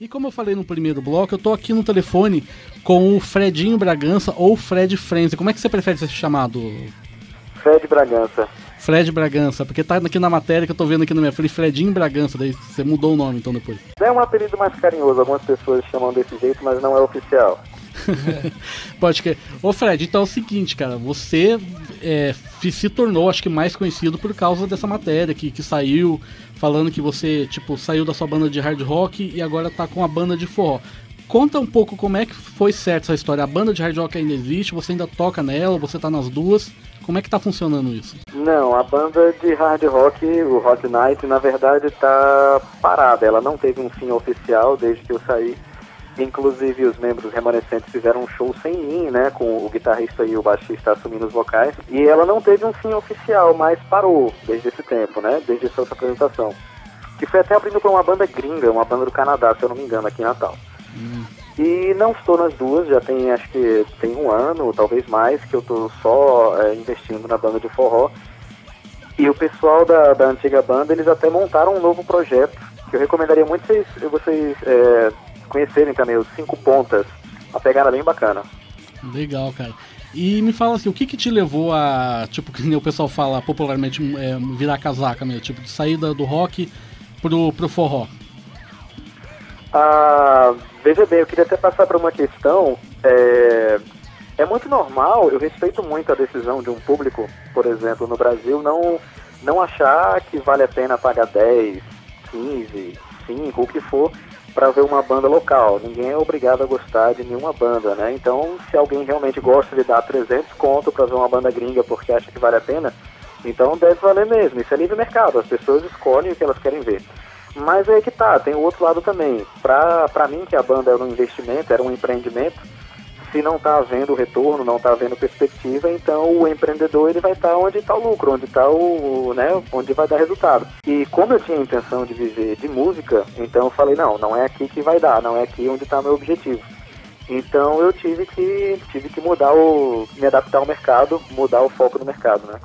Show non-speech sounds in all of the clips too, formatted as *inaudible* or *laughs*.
E como eu falei no primeiro bloco, eu tô aqui no telefone com o Fredinho Bragança ou Fred Frenzy. Como é que você prefere ser chamado? Fred Bragança. Fred Bragança, porque tá aqui na matéria que eu tô vendo aqui na minha frente, Fredinho Bragança, daí você mudou o nome então depois. É um apelido mais carinhoso, algumas pessoas chamam desse jeito, mas não é oficial. *laughs* Pode que. Ô Fred, então é o seguinte, cara, você é, se tornou, acho que mais conhecido por causa dessa matéria que, que saiu, falando que você, tipo, saiu da sua banda de hard rock e agora tá com a banda de forró. Conta um pouco como é que foi certo essa história. A banda de hard rock ainda existe, você ainda toca nela, você tá nas duas. Como é que tá funcionando isso? Não, a banda de hard rock, o Hot Night, na verdade tá parada. Ela não teve um fim oficial desde que eu saí. Inclusive os membros remanescentes fizeram um show sem mim, né, com o guitarrista e o baixista assumindo os vocais. E ela não teve um fim oficial, mas parou desde esse tempo, né, desde essa outra apresentação. Que foi até abrindo para uma banda gringa, uma banda do Canadá, se eu não me engano, aqui em Natal. Hum. E não estou nas duas, já tem acho que tem um ano, talvez mais, que eu estou só é, investindo na banda de forró. E o pessoal da, da antiga banda, eles até montaram um novo projeto, que eu recomendaria muito vocês, vocês é, conhecerem também, os Cinco Pontas. Uma pegada bem bacana. Legal, cara. E me fala assim, o que que te levou a, tipo, que o pessoal fala popularmente, é, virar casaca mesmo, tipo, de sair do rock pro, pro forró? Ah, veja bem, eu queria até passar para uma questão. É, é muito normal, eu respeito muito a decisão de um público, por exemplo, no Brasil, não, não achar que vale a pena pagar 10, 15, 5, o que for, para ver uma banda local. Ninguém é obrigado a gostar de nenhuma banda, né? Então, se alguém realmente gosta de dar 300 conto para ver uma banda gringa porque acha que vale a pena, então deve valer mesmo. Isso é livre mercado, as pessoas escolhem o que elas querem ver. Mas é que tá, tem o outro lado também. Pra mim, que a banda era um investimento, era um empreendimento, se não está havendo retorno, não está havendo perspectiva, então o empreendedor ele vai estar tá onde está o lucro, onde está o, né, onde vai dar resultado. E como eu tinha a intenção de viver de música, então eu falei não, não é aqui que vai dar, não é aqui onde está meu objetivo. Então eu tive que tive que mudar o, me adaptar ao mercado, mudar o foco do mercado, né?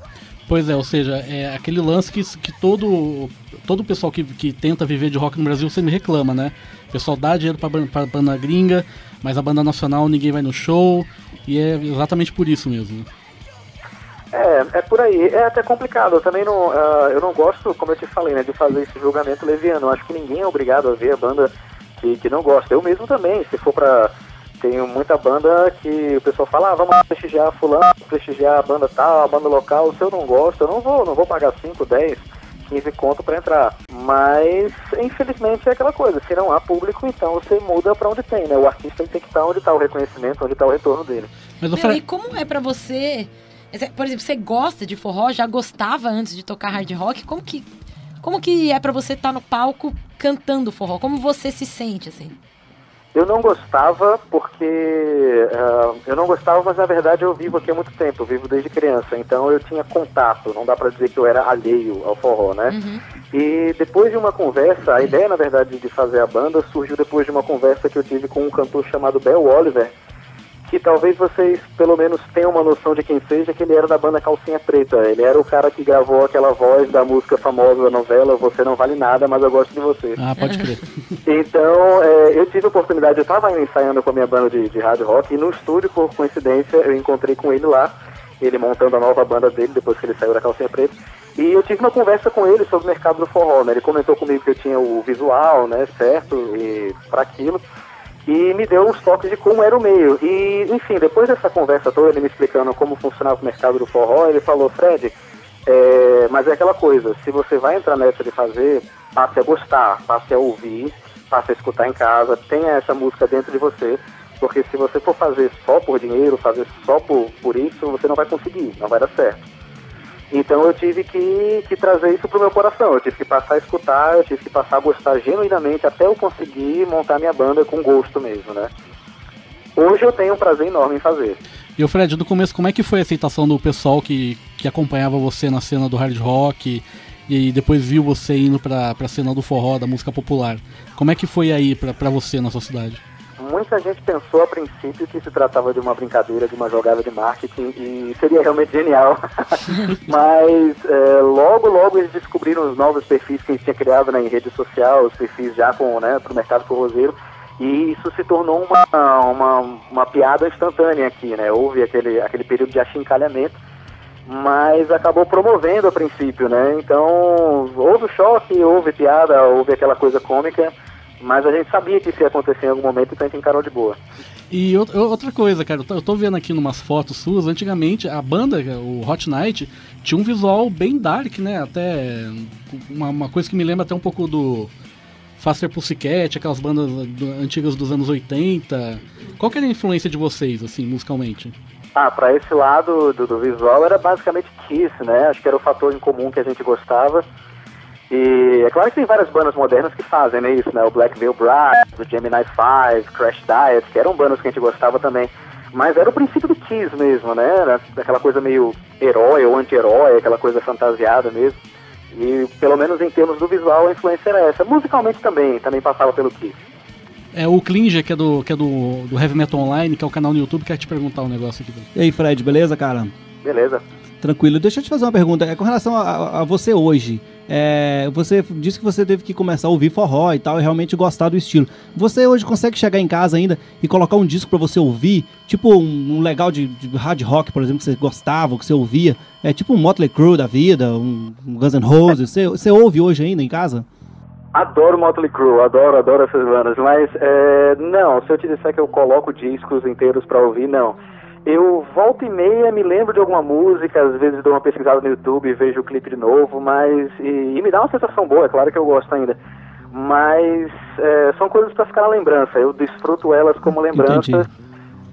Pois é, ou seja, é aquele lance que, que todo todo pessoal que, que tenta viver de rock no Brasil sempre reclama, né? O pessoal dá dinheiro pra banda gringa, mas a banda nacional ninguém vai no show, e é exatamente por isso mesmo. É, é por aí. É até complicado. Eu também não, uh, eu não gosto, como eu te falei, né, de fazer esse julgamento leviano. Eu acho que ninguém é obrigado a ver a banda que, que não gosta. Eu mesmo também, se for pra tenho muita banda que o pessoal fala, ah, vamos prestigiar fulano, prestigiar a banda tal, a banda local, se eu não gosto, eu não vou, não vou pagar 5, 10, 15 conto para entrar. Mas, infelizmente, é aquela coisa, se não há público, então você muda para onde tem, né? O artista tem que estar onde está o reconhecimento, onde está o retorno dele. Mas, Meu, e como é para você... Por exemplo, você gosta de forró, já gostava antes de tocar hard rock, como que, como que é para você estar tá no palco cantando forró? Como você se sente, assim? Eu não gostava porque uh, eu não gostava, mas na verdade eu vivo aqui há muito tempo, eu vivo desde criança, então eu tinha contato, não dá para dizer que eu era alheio ao forró, né? Uhum. E depois de uma conversa, a ideia na verdade de fazer a banda surgiu depois de uma conversa que eu tive com um cantor chamado Bel Oliver, que talvez vocês pelo menos tenham uma noção de quem seja, que ele era da banda Calcinha Preta. Ele era o cara que gravou aquela voz da música famosa da novela Você Não Vale Nada, mas eu gosto de você. Ah, pode crer. *laughs* então, é, eu tive a oportunidade, eu estava ensaiando com a minha banda de, de hard rock e no estúdio, por coincidência, eu encontrei com ele lá, ele montando a nova banda dele, depois que ele saiu da Calcinha Preta. E eu tive uma conversa com ele sobre o mercado do forró, né? Ele comentou comigo que eu tinha o visual, né, certo, e para aquilo e me deu os toques de como era o meio. E, enfim, depois dessa conversa toda, ele me explicando como funcionava o mercado do forró, ele falou, Fred, é, mas é aquela coisa, se você vai entrar nessa de fazer, passe a gostar, passe a ouvir, passe a escutar em casa, tenha essa música dentro de você, porque se você for fazer só por dinheiro, fazer só por, por isso, você não vai conseguir, não vai dar certo. Então eu tive que, que trazer isso pro meu coração, eu tive que passar a escutar, eu tive que passar a gostar genuinamente até eu conseguir montar minha banda com gosto mesmo, né? Hoje eu tenho um prazer enorme em fazer. E o Fred, no começo, como é que foi a aceitação do pessoal que, que acompanhava você na cena do hard rock e depois viu você indo pra, pra cena do forró, da música popular? Como é que foi aí pra, pra você na sua cidade? Muita gente pensou a princípio que se tratava de uma brincadeira, de uma jogada de marketing e seria realmente genial. *laughs* Mas é, logo, logo eles descobriram os novos perfis que a gente tinha criado né, em rede social, os perfis já com, né, para o mercado forrozeiro. E isso se tornou uma, uma, uma piada instantânea aqui, né? Houve aquele, aquele período de achincalhamento mas acabou promovendo a princípio, né? Então, houve choque, houve piada, houve aquela coisa cômica, mas a gente sabia que isso ia acontecer em algum momento, então a gente encarou de boa. E outra coisa, cara, eu tô vendo aqui numas fotos suas, antigamente a banda, o Hot Night, tinha um visual bem dark, né? Até uma, uma coisa que me lembra até um pouco do Faster Pussycat, aquelas bandas do, antigas dos anos 80. Qual que era a influência de vocês, assim, musicalmente? Ah, para esse lado do, do, visual era basicamente Kiss, né? Acho que era o fator em comum que a gente gostava. E é claro que tem várias bandas modernas que fazem né, isso, né? O Black Veil Brides, o Gemini 5, Crash Diet, que eram bandas que a gente gostava também. Mas era o princípio do Kiss mesmo, né? Era aquela coisa meio herói ou anti-herói, aquela coisa fantasiada mesmo. E pelo menos em termos do visual a influência era essa. Musicalmente também, também passava pelo Kiss. É o Klinger, que é, do, que é do, do Heavy Metal Online, que é o canal no YouTube, quer te perguntar um negócio aqui. E aí, Fred, beleza, cara? Beleza. Tranquilo. Deixa eu te fazer uma pergunta. É com relação a, a você hoje. É, você disse que você teve que começar a ouvir forró e tal, e realmente gostar do estilo. Você hoje consegue chegar em casa ainda e colocar um disco para você ouvir, tipo um, um legal de, de, hard rock, por exemplo, que você gostava, que você ouvia, é tipo um Motley Crue da vida, um, um Guns N' Roses. Você, você ouve hoje ainda em casa? Adoro Motley Crue, adoro, adoro essas bandas, mas é, não, se eu te disser que eu coloco discos inteiros para ouvir, não. Eu volta e meia me lembro de alguma música, às vezes dou uma pesquisada no YouTube e vejo o clipe de novo, mas. E, e me dá uma sensação boa, é claro que eu gosto ainda. Mas é, são coisas para ficar na lembrança, eu desfruto elas como lembrança. Entendi.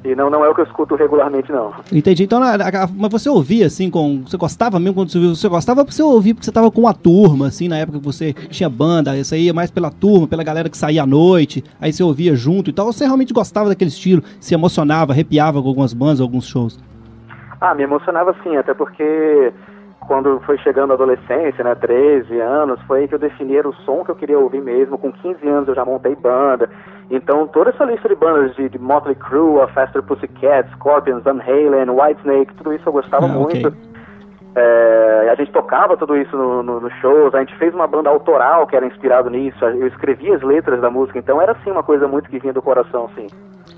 E não, não é o que eu escuto regularmente, não. Entendi. Então, mas você ouvia, assim, com. Você gostava mesmo quando você ouvia? Você gostava porque você ouvia porque você tava com a turma, assim, na época que você tinha banda, você ia mais pela turma, pela galera que saía à noite, aí você ouvia junto e tal. Ou você realmente gostava daquele estilo, se emocionava, arrepiava com algumas bandas, alguns shows? Ah, me emocionava sim, até porque quando foi chegando a adolescência, né, 13 anos, foi aí que eu defini o som que eu queria ouvir mesmo. Com 15 anos eu já montei banda. Então toda essa lista de bandas de, de Motley Crue, a Faster Pussycat, Scorpions, Van Halen, Whitesnake, tudo isso eu gostava ah, muito. Okay. É, a gente tocava tudo isso nos no, no shows, a gente fez uma banda autoral que era inspirado nisso, eu escrevia as letras da música, então era assim uma coisa muito que vinha do coração, sim.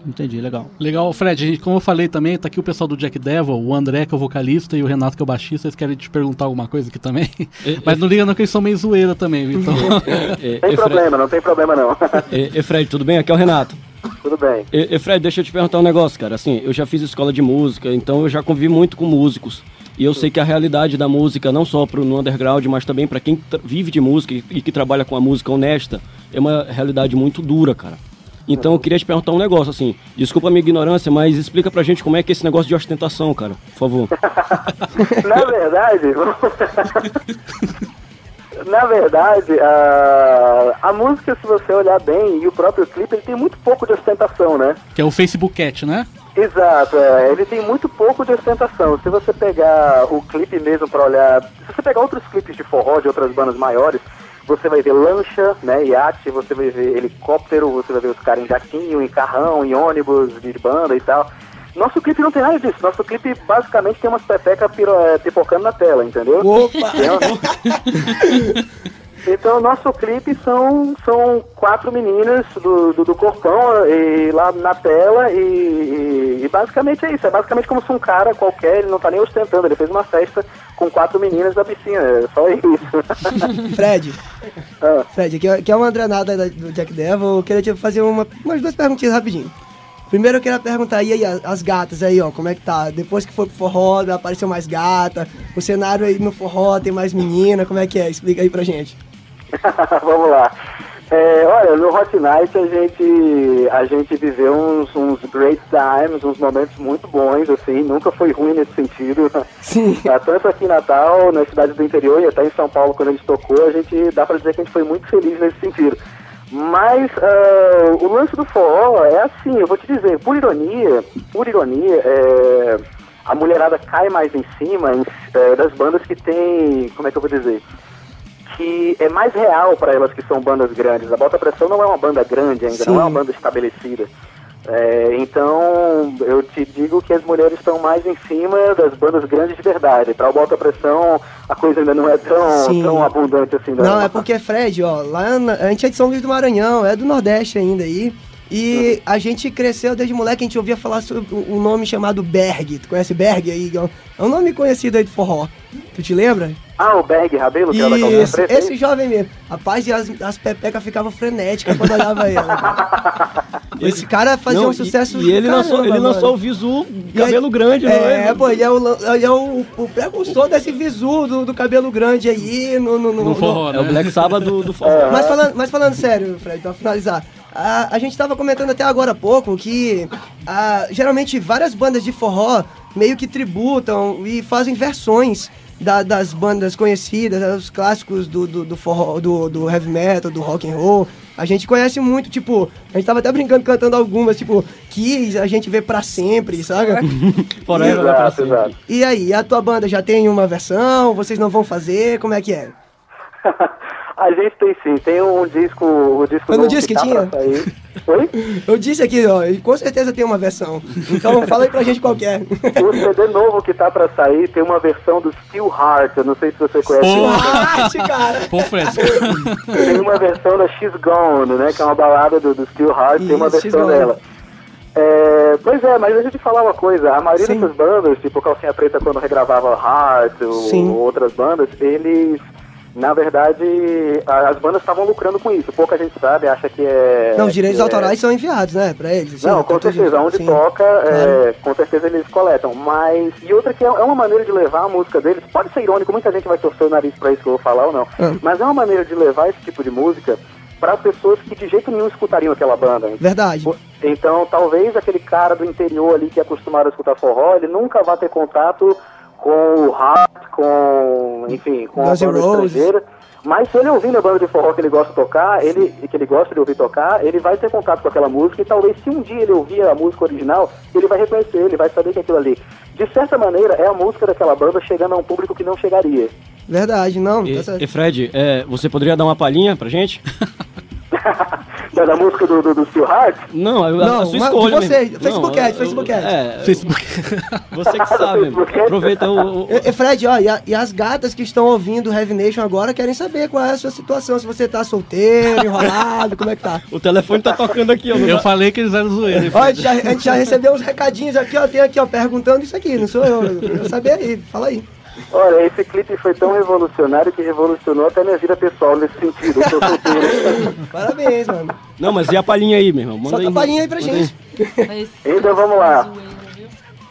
Entendi, legal. Legal, Fred, como eu falei também, tá aqui o pessoal do Jack Devil, o André que é o vocalista e o Renato que é o baixista, eles querem te perguntar alguma coisa aqui também. *laughs* Mas não liga não que eles são meio zoeira também, então. *laughs* *laughs* É, tem problema, não tem problema não. E, Fred, tudo bem? Aqui é o Renato. Tudo bem. E, Fred, deixa eu te perguntar um negócio, cara. Assim, eu já fiz escola de música, então eu já convivi muito com músicos. E eu sei que a realidade da música, não só pro, no underground, mas também para quem vive de música e, e que trabalha com a música honesta, é uma realidade muito dura, cara. Então eu queria te perguntar um negócio, assim, desculpa a minha ignorância, mas explica pra gente como é que é esse negócio de ostentação, cara, por favor. *laughs* Na verdade, *laughs* na verdade, a, a música, se você olhar bem, e o próprio clipe, ele tem muito pouco de ostentação, né? Que é o Facebook Cat, né? Exato, é. ele tem muito pouco de ostentação. Se você pegar o clipe mesmo para olhar, se você pegar outros clipes de forró de outras bandas maiores, você vai ver lancha, né, iate, você vai ver helicóptero, você vai ver os caras em jaquinho, em carrão, em ônibus de banda e tal. Nosso clipe não tem nada disso. Nosso clipe basicamente tem umas pepecas é, pipocando na tela, entendeu? Opa! Então, *laughs* nosso clipe são, são quatro meninas do, do, do corpão e, lá na tela e, e, e, basicamente é isso. É basicamente como se um cara qualquer, ele não tá nem ostentando, ele fez uma festa com quatro meninas da piscina, é só isso. *laughs* Fred, ah. Fred, aqui, aqui é uma Andranada do Jack Devil, eu queria te fazer uma, umas duas perguntinhas rapidinho. Primeiro eu queria perguntar aí, aí as gatas aí, ó, como é que tá? Depois que foi pro forró, apareceu mais gata, o cenário aí no forró tem mais menina, como é que é? Explica aí pra gente. *laughs* Vamos lá. É, olha, no Hot Night a gente, a gente viveu uns, uns great times, uns momentos muito bons, assim, nunca foi ruim nesse sentido. *laughs* Sim. Ah, tanto aqui em Natal, na cidade do interior e até em São Paulo, quando a gente tocou, a gente dá pra dizer que a gente foi muito feliz nesse sentido. Mas uh, o lance do forró é assim, eu vou te dizer, por ironia, por ironia, é, a mulherada cai mais em cima em, é, das bandas que tem, como é que eu vou dizer? Que é mais real para elas que são bandas grandes. A Bota Pressão não é uma banda grande ainda, Sim. não é uma banda estabelecida. É, então, eu te digo que as mulheres estão mais em cima das bandas grandes de verdade. Para o Bota Pressão, a coisa ainda não é tão, Sim. tão abundante assim. Não, é porque, Fred, ó, lá na- a gente é de São Luís do Maranhão, é do Nordeste ainda aí. E a gente cresceu desde moleque, a gente ouvia falar sobre um nome chamado Berg. Tu conhece Berg aí? É um nome conhecido aí de forró. Tu te lembra? Ah, o Berg Rabelo, que é o da calcinha preta? esse jovem mesmo. Rapaz, e as, as pepecas ficavam frenéticas quando olhava ele. *laughs* Esse cara fazia Não, um e- sucesso E, ele, do lançou, caramba, ele lançou o visu E cabelo grande, não é? é? pô, ele é o, ele é o, o precursor desse visu do, do cabelo grande aí no, no, no- No forró, É o né? Black Sabbath do, do forró. Mas falando, mas falando sério, Fred, pra finalizar. A, a gente tava comentando até agora há pouco que ah, geralmente várias bandas de forró meio que tributam e fazem versões da- das bandas conhecidas, os clássicos do, do, do forró, do, do heavy metal, do rock and roll. A gente conhece muito, tipo, a gente tava até brincando cantando algumas, tipo, Kiss, a gente vê pra sempre, sabe? *laughs* Forever pra Exato, sempre. exato. E aí, a tua banda já tem uma versão? Vocês não vão fazer? Como é que é? *laughs* a gente tem sim, tem um disco, o disco Foi no novo disco que tá tinha? pra sair. Oi? *laughs* Eu disse aqui, ó, e com certeza tem uma versão. Então *laughs* fala aí pra gente qual que é. O CD novo que tá pra sair tem uma versão do Steel Heart, eu não sei se você conhece. Pô. Arte, cara! Pô, Fred. Tem uma versão da She's Gone, né? Que é uma balada do, do Steel Heart, tem uma Isso, versão dela. É, pois é, mas deixa eu te falar uma coisa, a maioria Sim. dessas bandas, tipo Calcinha Preta quando regravava Heart ou Sim. outras bandas, eles, na verdade, as bandas estavam lucrando com isso. Pouca gente sabe, acha que é... Não, os direitos é- autorais são enviados, né, pra eles. não, pra com certeza. Onde sim. toca, é, Claro. com certeza eles coletam. Mas. E outra que é, é uma maneira de levar a música deles. Pode ser irônico, muita gente vai torcer o nariz pra isso que eu vou falar ou não. Ah. Mas é uma maneira de levar esse tipo de música para pessoas que de jeito nenhum escutariam aquela banda. Verdade. Então, talvez aquele cara do interior ali que é acostumado a escutar forró, ele nunca vá ter contato com o rap, com, enfim, com Guns a banda Roses. estrangeira. Mas se ele ouvindo a banda de forró que ele gosta de tocar, ele, que ele gosta de ouvir tocar, ele vai ter contato com aquela música e talvez se um dia ele ouvir a música original, ele vai reconhecer, ele vai saber que aquilo ali, de certa maneira, é a música daquela banda chegando a um público que não chegaria. Verdade, não, E, tá certo. e Fred, é, você poderia dar uma palhinha pra gente? *laughs* *laughs* da, da música do, do, do Steel Heart, Não, a, Não, a sua uma- escolha. de você, mesmo. Facebook Não, Ad, eu- Facebook Ad. É, Facebook. você que *laughs* sabe. Aproveita o. o- E, e, Fred, ó, e, a- e as gatas que estão ouvindo o Heavy Nation agora querem saber qual é a sua situação, se você tá solteiro, enrolado, como é que tá. *laughs* o telefone tá tocando aqui, ó. Eu tá- falei que eles eram zoeiros. Ó, a gente, já, a gente já recebeu uns recadinhos aqui, ó, tem aqui, ó, perguntando isso aqui, não sou eu, eu quero saber aí, fala aí. Olha, esse clipe foi tão revolucionário que revolucionou até minha vida pessoal nesse sentido. Eu tô *laughs* solteiro. Parabéns, mano. Não, mas e a palhinha aí, meu irmão? Manda Solta a palhinha aí pra manda gente. Mas- Então vamos lá.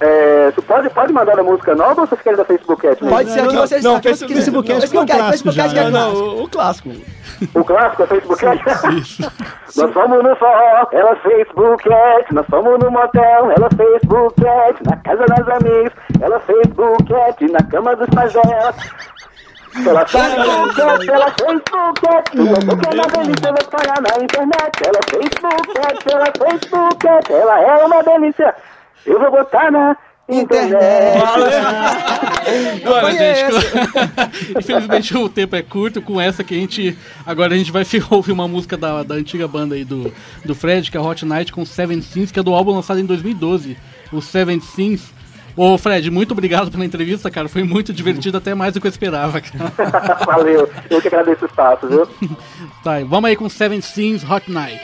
Viu? É, tu pode, pode mandar a música nova ou vocês querem da Facebook Ad? Pode ser aqui, não, vocês não, Facebook- Facebook não, Ad que é Facebook Ad, clássico já. que é Não, clássico. o, o clássico. O clássico, a Facebook Ad? Nós fomos no forró, ela Facebook Ad. Nós fomos no motel, ela Facebook Ad. Na casa das amigas, ela Facebook Ad. Na cama dos pais dela. Ela Facebook Ad, ela Facebook Ad. Tudo que é uma delícia, ela pagar na internet. Ela Facebook Ad, ela Facebook Ad. Ela é uma delícia. Eu vou botar na internet. *laughs* Olha, gente, *laughs* infelizmente o tempo é curto. Com essa que a gente. Agora a gente vai *laughs* ouvir uma música da, da antiga banda aí do, do Fred, que é Hot Night com Seven Sins, que é do álbum lançado em 2012, o Seven Sins. Ô Fred, muito obrigado pela entrevista, cara. Foi muito divertido, até mais do que eu esperava, cara. Valeu. Eu que agradeço o espaço, viu? Tá, vamos aí com Seven Sins Hot Night.